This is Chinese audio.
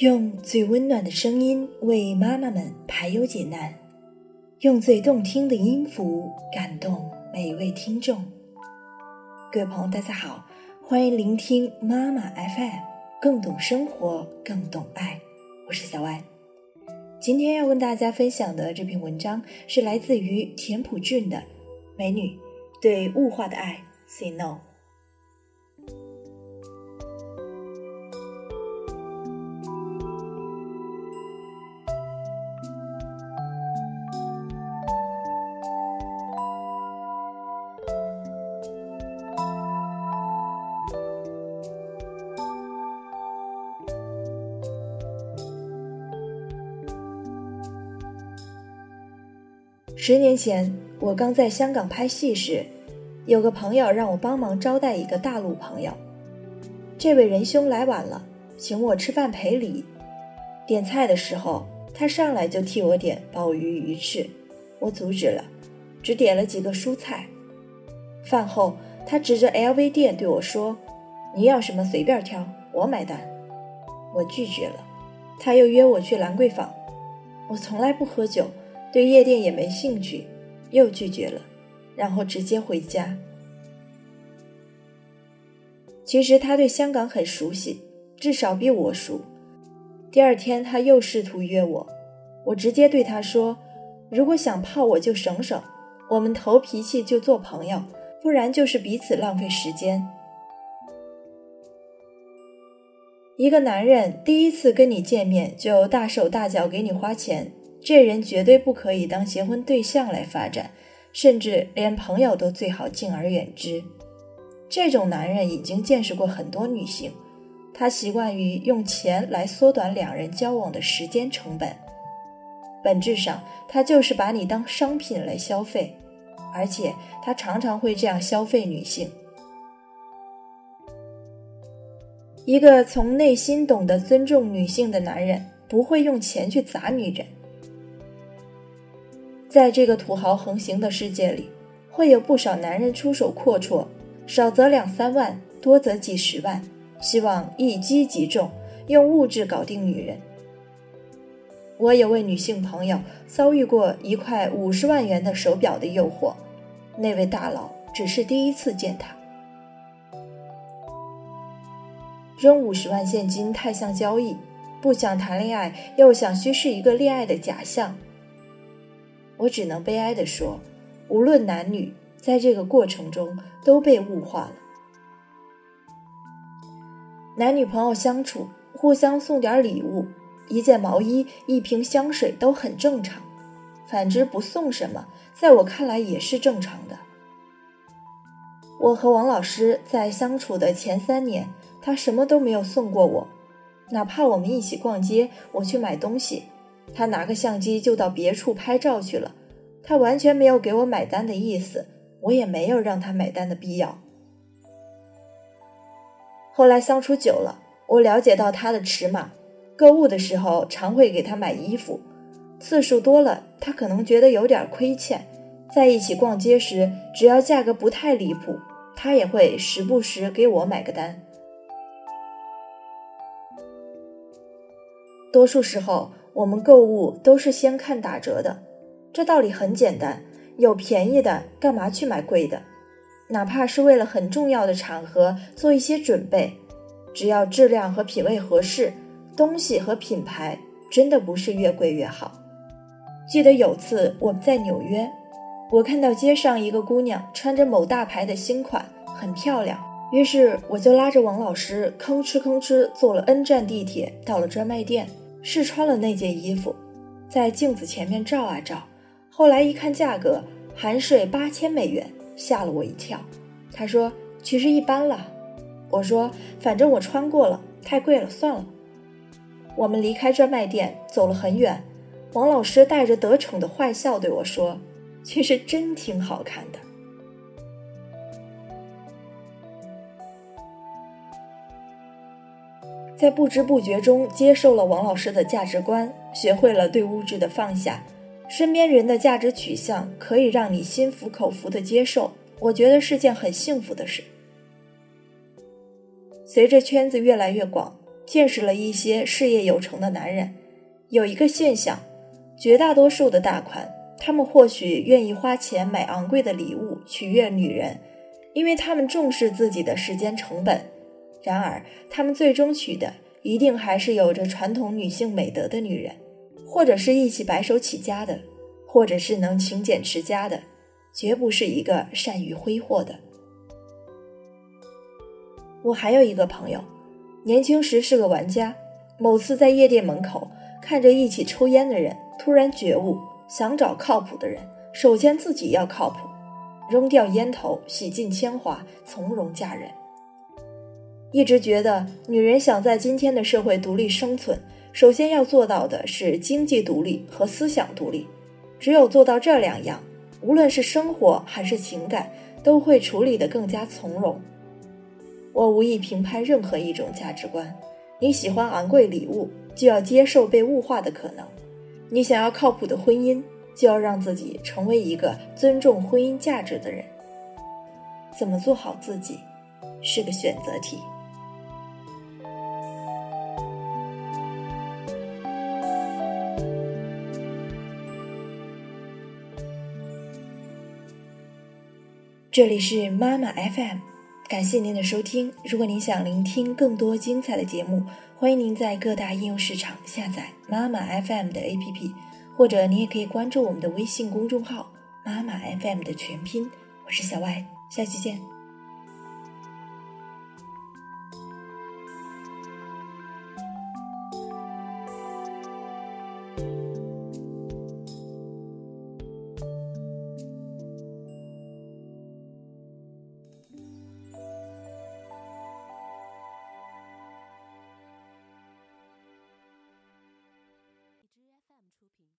用最温暖的声音为妈妈们排忧解难，用最动听的音符感动每一位听众。各位朋友，大家好，欢迎聆听妈妈 FM，更懂生活，更懂爱。我是小歪。今天要跟大家分享的这篇文章是来自于田朴珺的《美女对物化的爱 Say No》。十年前，我刚在香港拍戏时，有个朋友让我帮忙招待一个大陆朋友。这位仁兄来晚了，请我吃饭赔礼。点菜的时候，他上来就替我点鲍鱼、鱼翅，我阻止了，只点了几个蔬菜。饭后，他指着 LV 店对我说：“你要什么随便挑，我买单。”我拒绝了。他又约我去兰桂坊，我从来不喝酒。对夜店也没兴趣，又拒绝了，然后直接回家。其实他对香港很熟悉，至少比我熟。第二天他又试图约我，我直接对他说：“如果想泡我就省省，我们投脾气就做朋友，不然就是彼此浪费时间。”一个男人第一次跟你见面就大手大脚给你花钱。这人绝对不可以当结婚对象来发展，甚至连朋友都最好敬而远之。这种男人已经见识过很多女性，他习惯于用钱来缩短两人交往的时间成本。本质上，他就是把你当商品来消费，而且他常常会这样消费女性。一个从内心懂得尊重女性的男人，不会用钱去砸女人。在这个土豪横行的世界里，会有不少男人出手阔绰，少则两三万，多则几十万，希望一击即中，用物质搞定女人。我有位女性朋友遭遇过一块五十万元的手表的诱惑，那位大佬只是第一次见她，扔五十万现金太像交易，不想谈恋爱又想虚饰一个恋爱的假象。我只能悲哀地说，无论男女，在这个过程中都被物化了。男女朋友相处，互相送点礼物，一件毛衣、一瓶香水都很正常。反之，不送什么，在我看来也是正常的。我和王老师在相处的前三年，他什么都没有送过我，哪怕我们一起逛街，我去买东西。他拿个相机就到别处拍照去了，他完全没有给我买单的意思，我也没有让他买单的必要。后来相处久了，我了解到他的尺码，购物的时候常会给他买衣服，次数多了，他可能觉得有点亏欠，在一起逛街时，只要价格不太离谱，他也会时不时给我买个单。多数时候。我们购物都是先看打折的，这道理很简单，有便宜的干嘛去买贵的？哪怕是为了很重要的场合做一些准备，只要质量和品味合适，东西和品牌真的不是越贵越好。记得有次我们在纽约，我看到街上一个姑娘穿着某大牌的新款，很漂亮，于是我就拉着王老师吭哧吭哧坐了 N 站地铁到了专卖店。试穿了那件衣服，在镜子前面照啊照，后来一看价格，含税八千美元，吓了我一跳。他说：“其实一般了。”我说：“反正我穿过了，太贵了，算了。”我们离开专卖店，走了很远。王老师带着得逞的坏笑对我说：“其实真挺好看的。”在不知不觉中接受了王老师的价值观，学会了对物质的放下，身边人的价值取向可以让你心服口服的接受，我觉得是件很幸福的事。随着圈子越来越广，见识了一些事业有成的男人，有一个现象：绝大多数的大款，他们或许愿意花钱买昂贵的礼物取悦女人，因为他们重视自己的时间成本。然而，他们最终娶的一定还是有着传统女性美德的女人，或者是一起白手起家的，或者是能勤俭持家的，绝不是一个善于挥霍的。我还有一个朋友，年轻时是个玩家。某次在夜店门口看着一起抽烟的人，突然觉悟，想找靠谱的人，首先自己要靠谱，扔掉烟头，洗尽铅华，从容嫁人。一直觉得，女人想在今天的社会独立生存，首先要做到的是经济独立和思想独立。只有做到这两样，无论是生活还是情感，都会处理得更加从容。我无意评判任何一种价值观。你喜欢昂贵礼物，就要接受被物化的可能；你想要靠谱的婚姻，就要让自己成为一个尊重婚姻价值的人。怎么做好自己，是个选择题。这里是妈妈 FM。感谢您的收听。如果您想聆听更多精彩的节目，欢迎您在各大应用市场下载妈妈 FM 的 APP，或者您也可以关注我们的微信公众号“妈妈 FM” 的全拼。我是小外，下期见。